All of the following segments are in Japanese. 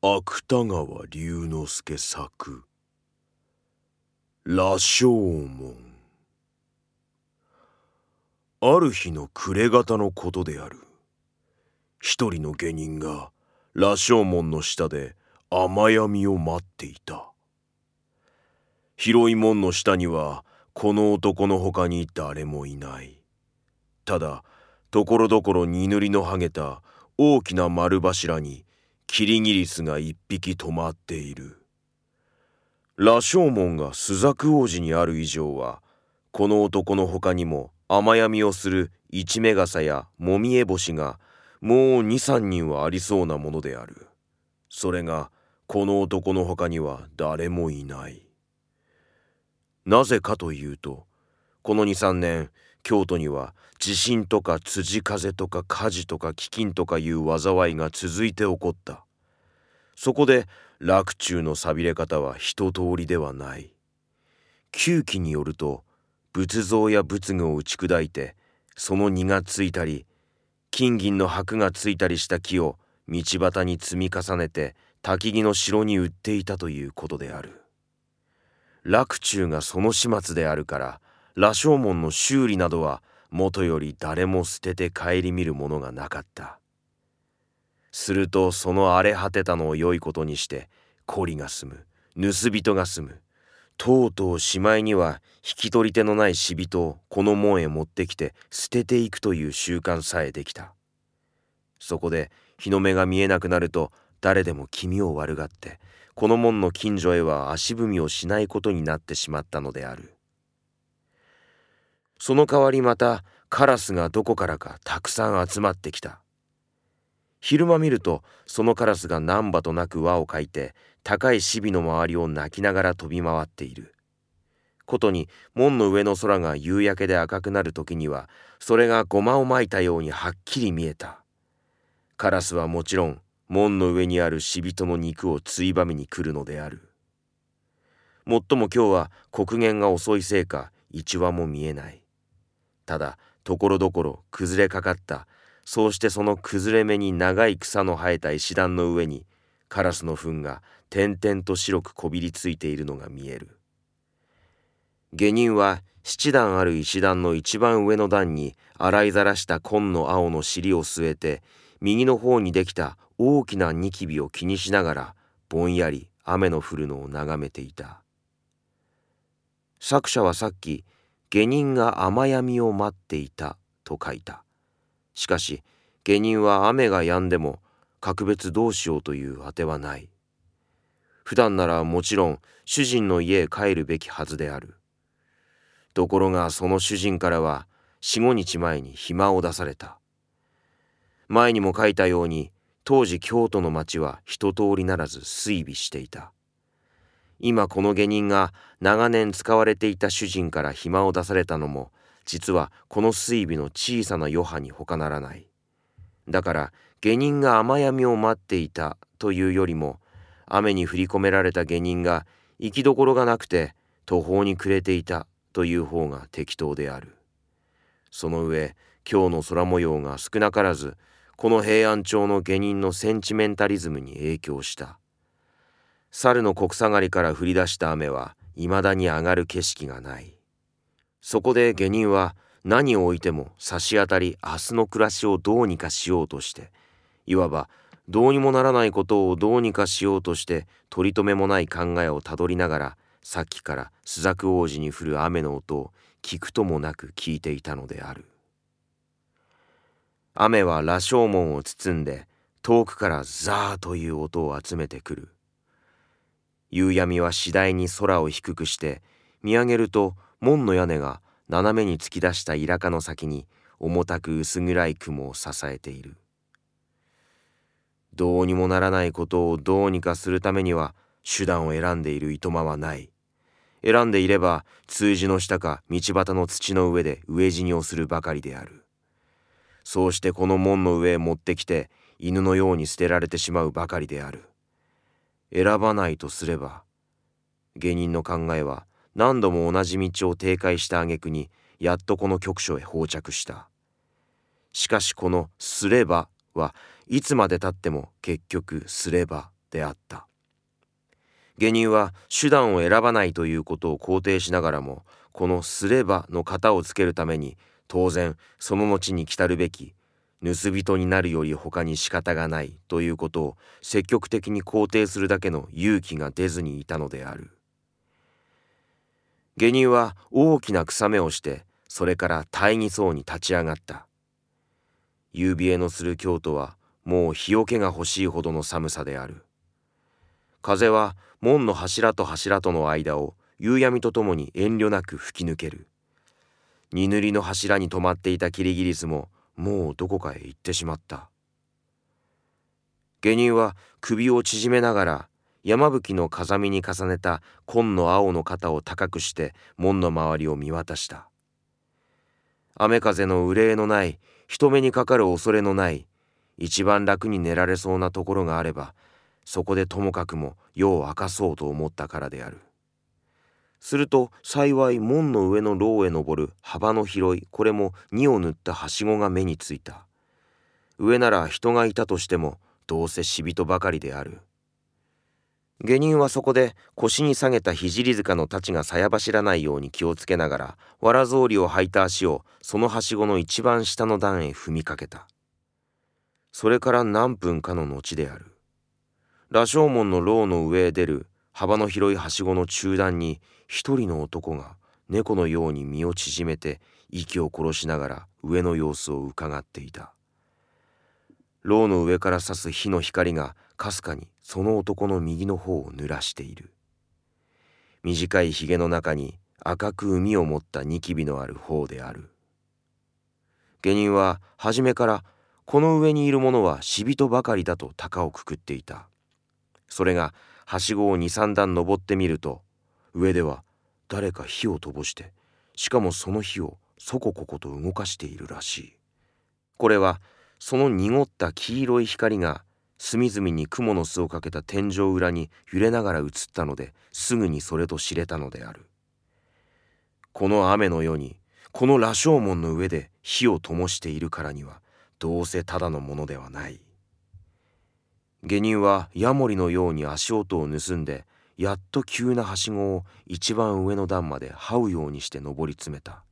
芥川龍之介作。羅生門。ある日の暮れ方のことである。一人の下人が羅生門の下で雨闇を待っていた。広い門の下にはこの男の他に誰もいない。ただところどころ荷塗りの剥げた大きな丸柱にキリギリスが一匹止まっている。羅生門が朱雀王子にある以上はこの男の他にも雨闇をする一目傘やもみえ星がもう二三人はありそうなものである。それがこの男の他には誰もいない。なぜかというとこの23年京都には地震とか辻風とか火事とか飢饉とかいう災いが続いて起こった。そこで洛中のさびれ方は一通りではない。旧記によると仏像や仏具を打ち砕いてその荷がついたり金銀の箔がついたりした木を道端に積み重ねて焚木の城に売っていたということである。洛中がその始末であるから羅生門の修理などはもとより誰も捨てて顧みるものがなかった。するとその荒れ果てたのを良いことにして孤りが住む。盗人が住む。とうとうしまいには引き取り手のない死人をこの門へ持ってきて捨てていくという習慣さえできた。そこで日の目が見えなくなると誰でも気味を悪がってこの門の近所へは足踏みをしないことになってしまったのである。その代わりまたカラスがどこからかたくさん集まってきた。昼間見るとそのカラスが何羽となく輪をかいて高いシビの周りを鳴きながら飛び回っている。ことに門の上の空が夕焼けで赤くなる時にはそれがゴマをまいたようにはっきり見えた。カラスはもちろん門の上にある死人の肉をついばみに来るのである。もっとも今日は黒煙が遅いせいか一羽も見えない。ただところどころ崩れかかったそうしてその崩れ目に長い草の生えた石段の上にカラスの糞が点々と白くこびりついているのが見える。下人は七段ある石段の一番上の段に洗いざらした紺の青の尻を据えて右の方にできた大きなニキビを気にしながらぼんやり雨の降るのを眺めていた。作者はさっき下人が雨闇を待っていたと書いた。しかし下人は雨が止んでも格別どうしようというあてはない。普段ならもちろん主人の家へ帰るべきはずである。ところがその主人からは四五日前に暇を出された。前にも書いたように当時京都の町は一通りならず追尾していた。今この下人が長年使われていた主人から暇を出されたのも実はこの水尾の小さな余波に他ならない。だから下人が雨闇を待っていたというよりも雨に降り込められた下人が行きどころがなくて途方に暮れていたという方が適当である。その上今日の空模様が少なからずこの平安町の下人のセンチメンタリズムに影響した。猿の国下がりから降り出した雨はいまだに上がる景色がない。そこで下人は何を置いても差し当たり明日の暮らしをどうにかしようとしていわばどうにもならないことをどうにかしようとして取り留めもない考えをたどりながらさっきから朱雀王子に降る雨の音を聞くともなく聞いていたのである。雨は羅生門を包んで遠くからザーという音を集めてくる。夕闇は次第に空を低くして見上げると門の屋根が斜めに突き出したイラカの先に重たく薄暗い雲を支えている。どうにもならないことをどうにかするためには手段を選んでいるいとまはない。選んでいれば通じの下か道端の土の上で飢え死にをするばかりである。そうしてこの門の上へ持ってきて犬のように捨てられてしまうばかりである。選ばないとすれば芸人の考えは何度も同じ道を停滞した挙句にやっとこの局所へ到着した。しかしこの「すれば」はいつまでたっても結局「すれば」であった。下人は手段を選ばないということを肯定しながらもこの「すれば」の型をつけるために当然その後に来たるべき盗人になるより他に仕方がないということを積極的に肯定するだけの勇気が出ずにいたのである。下人は大きな草目をしてそれから大義そうに立ち上がった。夕冷えのする京都はもう日よけが欲しいほどの寒さである。風は門の柱と柱との間を夕闇とともに遠慮なく吹き抜ける。荷塗りの柱に止まっていたキリギリスももうどこかへ行ってしまった。下人は首を縮めながら山吹の風見に重ねた紺の青の肩を高くして門の周りを見渡した。雨風の憂いのない人目にかかる恐れのない一番楽に寝られそうなところがあればそこでともかくも夜を明かそうと思ったからである。すると幸い門の上の牢へ登る幅の広いこれも荷を塗ったはしごが目についた。上なら人がいたとしてもどうせ死人ばかりである。下人はそこで腰に下げた聖塚の太刀がさや走らないように気をつけながらわら草履を履いた足をそのはしごの一番下の段へ踏みかけた。それから何分かの後である羅生門の牢の上へ出る幅の広いはしごの中段に一人の男が猫のように身を縮めて息を殺しながら上の様子をうかがっていた。牢の上から差す火の光がかすかにその男の右の方を濡らしている。短いひげの中に赤く海を持ったニキビのある方である。下人は初めからこの上にいる者は死人ばかりだと高をくくっていた。それがはしごを23段登ってみると上では誰か火を灯してしかもその火をそこここと動かしているらしい。これはその濁った黄色い光が隅々に蜘蛛の巣をかけた天井裏に揺れながら映ったのですぐにそれと知れたのである。この雨の夜にこの羅生門の上で火を灯しているからにはどうせただのものではない。下人はヤモリのように足音を盗んでやっと急なはしごを一番上の段まで這うようにして登り詰めた。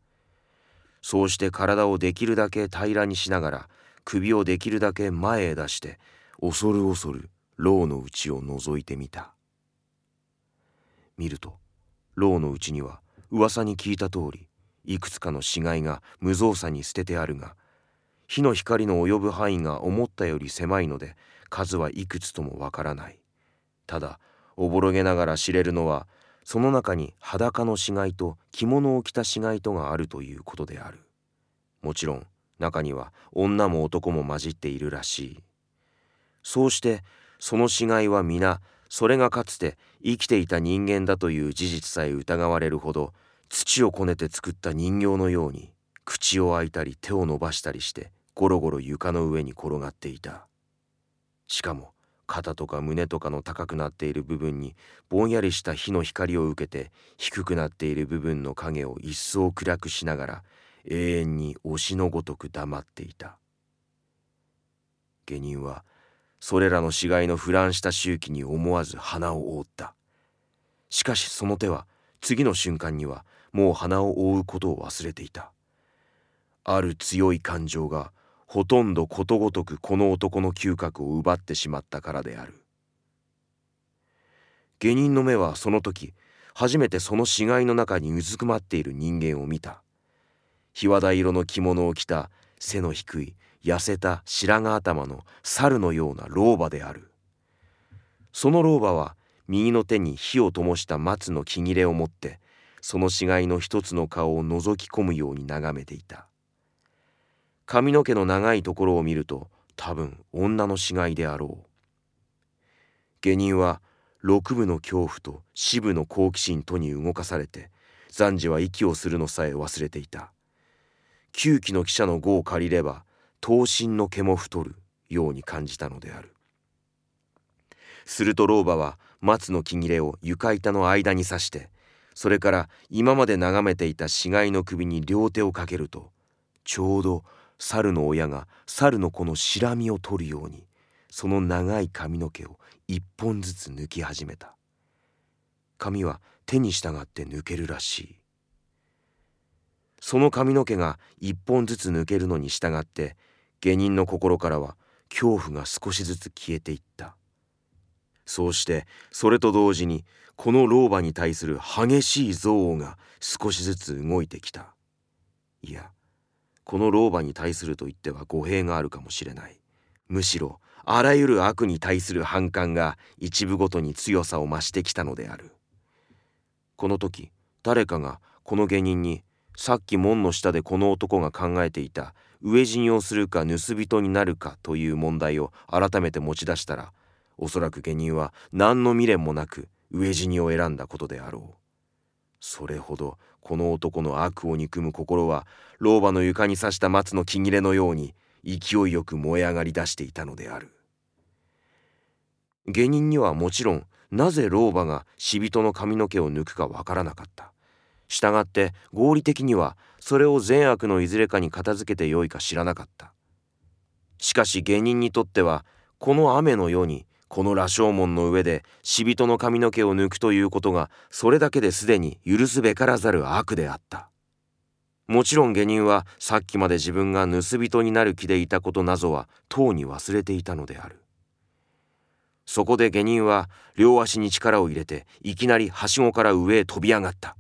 そうして体をできるだけ平らにしながら首をできるだけ前へ出して恐る恐る牢の内を覗いてみた。見ると牢の内には噂に聞いた通りいくつかの死骸が無造作に捨ててあるが火の光の及ぶ範囲が思ったより狭いので数はいくつともわからない。ただおぼろげながら知れるのはその中に裸の死骸と着物を着た死骸とがあるということである。もちろん中には女も男も混じっているらしい。そうしてその死骸は皆それがかつて生きていた人間だという事実さえ疑われるほど土をこねて作った人形のように口を開いたり手を伸ばしたりしてゴロゴロ床の上に転がっていた。しかも肩とか胸とかの高くなっている部分にぼんやりした火の光を受けて低くなっている部分の影を一層暗くしながら永遠に推しのごとく黙っていた。下人はそれらの死骸の腐乱した周期に思わず鼻を覆った。しかしその手は次の瞬間にはもう鼻を覆うことを忘れていた。ある強い感情がほとんどことごとくこの男の嗅覚を奪ってしまったからである。下人の目はその時初めてその死骸の中にうずくまっている人間を見た。日和田色の着物を着た背の低い痩せた白髪頭の猿のような老婆である。その老婆は右の手に火を灯した松の木切れを持ってその死骸の一つの顔を覗き込むように眺めていた。髪の毛の長いところを見ると多分女の死骸であろう。下人は六部の恐怖と四部の好奇心とに動かされて暫時は息をするのさえ忘れていた。旧期の記者の語を借りれば刀身の毛も太るように感じたのである。すると老婆は松の木切れを床板の間に刺してそれから今まで眺めていた死骸の首に両手をかけるとちょうど猿の親が猿の子のしらみを取るようにその長い髪の毛を一本ずつ抜き始めた。髪は手に従って抜けるらしい。その髪の毛が一本ずつ抜けるのに従って下人の心からは恐怖が少しずつ消えていった。そうしてそれと同時にこの老婆に対する激しい憎悪が少しずつ動いてきた。いやこの老婆に対すると言っては語弊があるかもしれない。むしろあらゆる悪に対する反感が一部ごとに強さを増してきたのである。この時誰かがこの下人にさっき門の下でこの男が考えていた飢え死にをするか盗人になるかという問題を改めて持ち出したらおそらく下人は何の未練もなく飢え死にを選んだことであろう。それほどこの男の悪を憎む心は老婆の床に刺した松の木切れのように勢いよく燃え上がり出していたのである。下人にはもちろんなぜ老婆が死人の髪の毛を抜くかわからなかった。従って合理的にはそれを善悪のいずれかに片付けてよいか知らなかった。しかし下人にとってはこの雨の世にこの羅生門の上で死人の髪の毛を抜くということがそれだけですでに許すべからざる悪であった。もちろん下人はさっきまで自分が盗人になる気でいたことなぞはとうに忘れていたのである。そこで下人は両足に力を入れていきなりはしごから上へ飛び上がった。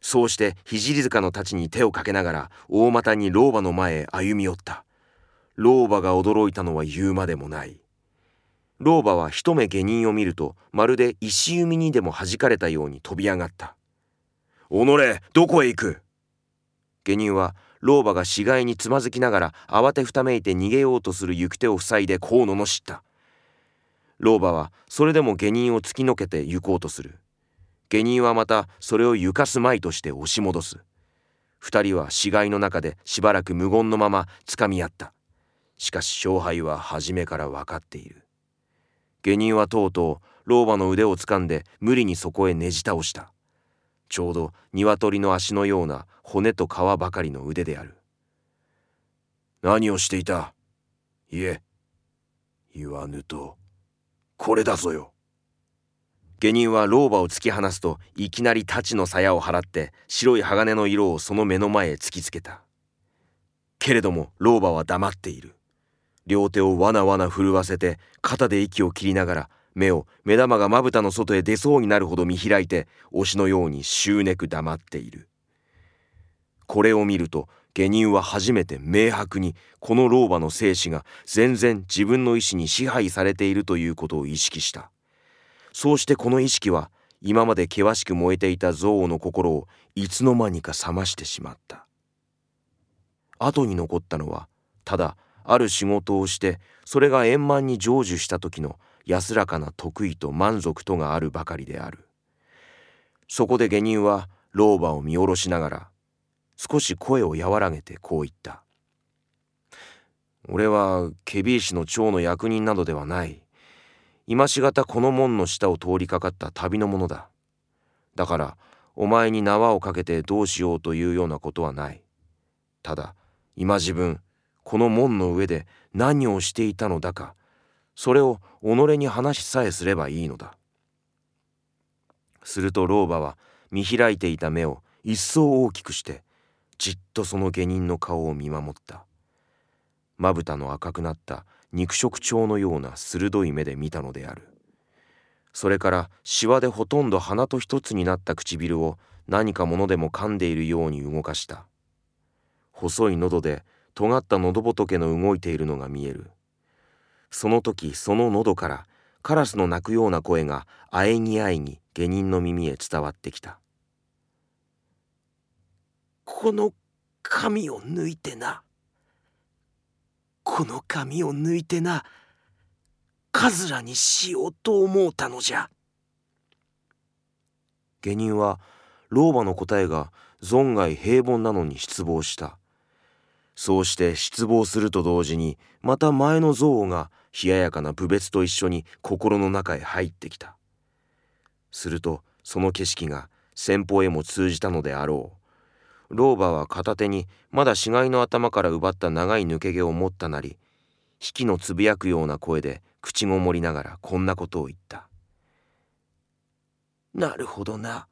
そうして聖塚の太刀に手をかけながら大股に老婆の前へ歩み寄った。老婆が驚いたのは言うまでもない。老婆は一目下人を見るとまるで石弓にでも弾かれたように飛び上がった「己どこへ行く!」下人は老婆が死骸につまずきながら慌てふためいて逃げようとする行く手を塞いでこう罵った。老婆はそれでも下人を突きのけて行こうとする。下人はまたそれをゆかすまいとして押し戻す。二人は死骸の中でしばらく無言のままつかみ合った。しかし勝敗は初めから分かっている。下人はとうとう老婆の腕をつかんで無理にそこへねじ倒した。ちょうど鶏の足のような骨と皮ばかりの腕である。何をしていた？いえ言わぬとこれだぞよ。下人は老婆を突き放すといきなり太刀の鞘を払って白い鋼の色をその目の前へ突きつけた。けれども老婆は黙っている。両手をわなわな震わせて肩で息を切りながら目を目玉がまぶたの外へ出そうになるほど見開いて推しのように執念黙っている。これを見ると下人は初めて明白にこの老婆の生死が全然自分の意志に支配されているということを意識した。そうしてこの意識は今まで険しく燃えていた憎悪の心をいつの間にか冷ましてしまった。後に残ったのはただある仕事をしてそれが円満に成就した時の安らかな得意と満足とがあるばかりである。そこで下人は老婆を見下ろしながら少し声を和らげてこう言った「俺はケビー氏の長の役人などではない。今しがたこの門の下を通りかかった旅の者だ。だからお前に縄をかけてどうしようというようなことはない。ただ今自分この門の上で何をしていたのだかそれを己に話しさえすればいいのだ。すると老婆は見開いていた目を一層大きくしてじっとその下人の顔を見守った。まぶたの赤くなった肉食鳥のような鋭い目で見たのである。それからしわでほとんど鼻と一つになった唇を何かものでも噛んでいるように動かした。細い喉で尖った喉仏の動いているのが見える。その時その喉からカラスの鳴くような声があえぎあえぎ下人の耳へ伝わってきた。この髪を抜いてな。この髪を抜いてなカズラにしようと思うたのじゃ。下人は老婆の答えが存外平凡なのに失望した。そうして失望すると同時にまた前の憎悪が冷ややかな部別と一緒に心の中へ入ってきた。するとその景色が先方へも通じたのであろう。老婆は片手にまだ死骸の頭から奪った長い抜け毛を持ったなり引きのつぶやくような声で口ごもりながらこんなことを言った「なるほどな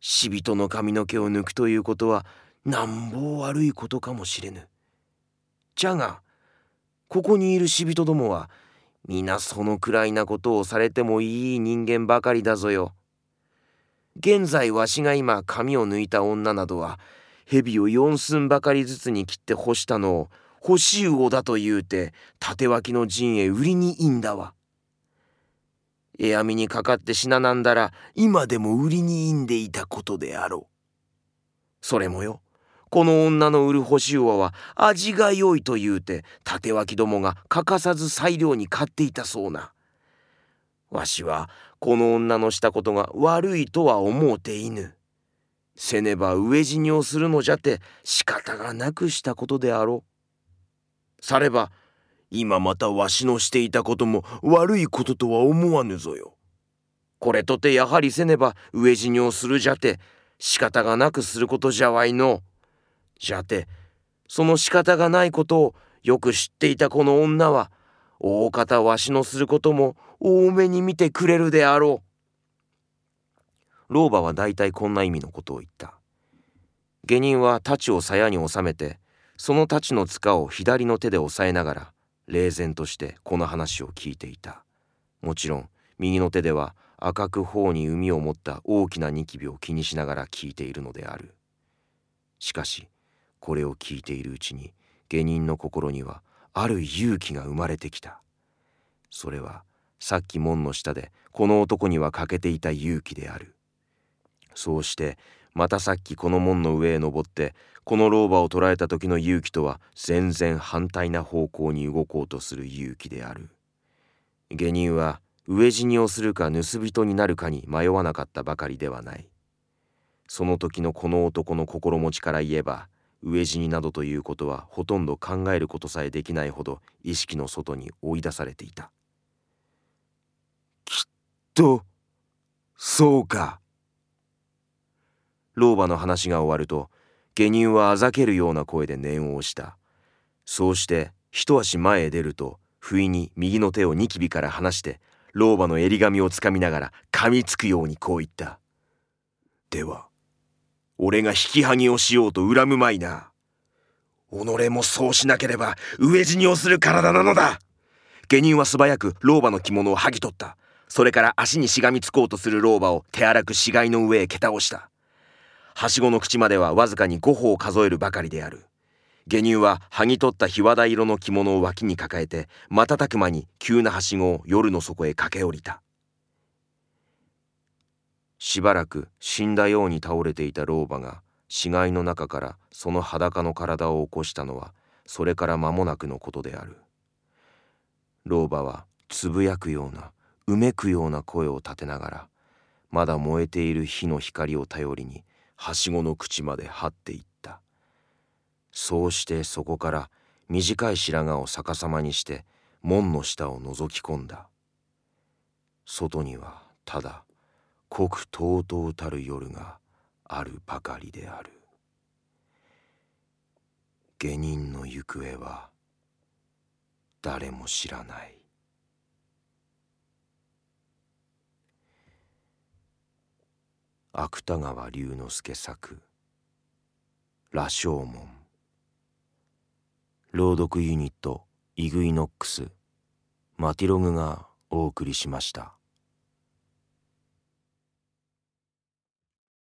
死人の髪の毛を抜くということはなんぼ悪いことかもしれぬ。じゃがここにいる死人どもは皆そのくらいなことをされてもいい人間ばかりだぞよ。現在わしが今髪を抜いた女などは蛇を四寸ばかりずつに切って干したのを干し魚だと言うて縦脇の陣へ売りにいいんだわ。え網にかかって死ななんだら今でも売りにいんでいたことであろう。それもよこの女の売る干し魚は味が良いと言うて縦脇どもが欠かさず裁量に買っていたそうな。わしはこの女のしたことが悪いとは思うていぬ。せねば飢え死にをするのじゃて仕方がなくしたことであろう。されば今またわしのしていたことも悪いこととは思わぬぞよ。これとてやはりせねば飢え死にをするじゃて仕方がなくすることじゃわいの。じゃてその仕方がないことをよく知っていたこの女は大方わしのすることも多めに見てくれるであろう。老婆は大体こんな意味のことを言った。下人は太刀を鞘に収めてその太刀の塚を左の手で押さえながら冷然としてこの話を聞いていた。もちろん右の手では赤く頬に海を持った大きなニキビを気にしながら聞いているのである。しかしこれを聞いているうちに下人の心にはある勇気が生まれてきた。それはさっき門の下でこの男には欠けていた勇気である。そうしてまたさっきこの門の上へ登ってこの老婆を捕らえた時の勇気とは全然反対な方向に動こうとする勇気である。下人は飢え死にをするか盗人になるかに迷わなかったばかりではない。その時のこの男の心持ちから言えば飢え死になどということはほとんど考えることさえできないほど意識の外に追い出されていた。きっとそうか。老婆の話が終わると下人はあざけるような声で念を押した。そうして一足前へ出ると不意に右の手をニキビから離して老婆の襟髪をつかみながら噛みつくようにこう言った「では俺が引き剥ぎをしようと恨むまいな。己もそうしなければ飢え死にをする体なのだ下人は素早く老婆の着物を剥ぎ取った。それから足にしがみつこうとする老婆を手荒く死骸の上へ蹴倒した。はしごの口まではわずかに5歩を数えるばかりである。下人は剥ぎ取った日和田色の着物を脇に抱えて瞬く間に急なはしごを夜の底へ駆け下りた。しばらく死んだように倒れていた老婆が死骸の中からその裸の体を起こしたのはそれから間もなくのことである。老婆はつぶやくようなうめくような声を立てながらまだ燃えている火の光を頼りにはしごの口まで張っていった。そうしてそこから短い白髪を逆さまにして門の下を覗き込んだ。外にはただ濃くとうとうたる夜があるばかりである。下人の行方は誰も知らない。芥川龍之介作「羅生門」朗読ユニットイグイノックスマティログがお送りしました。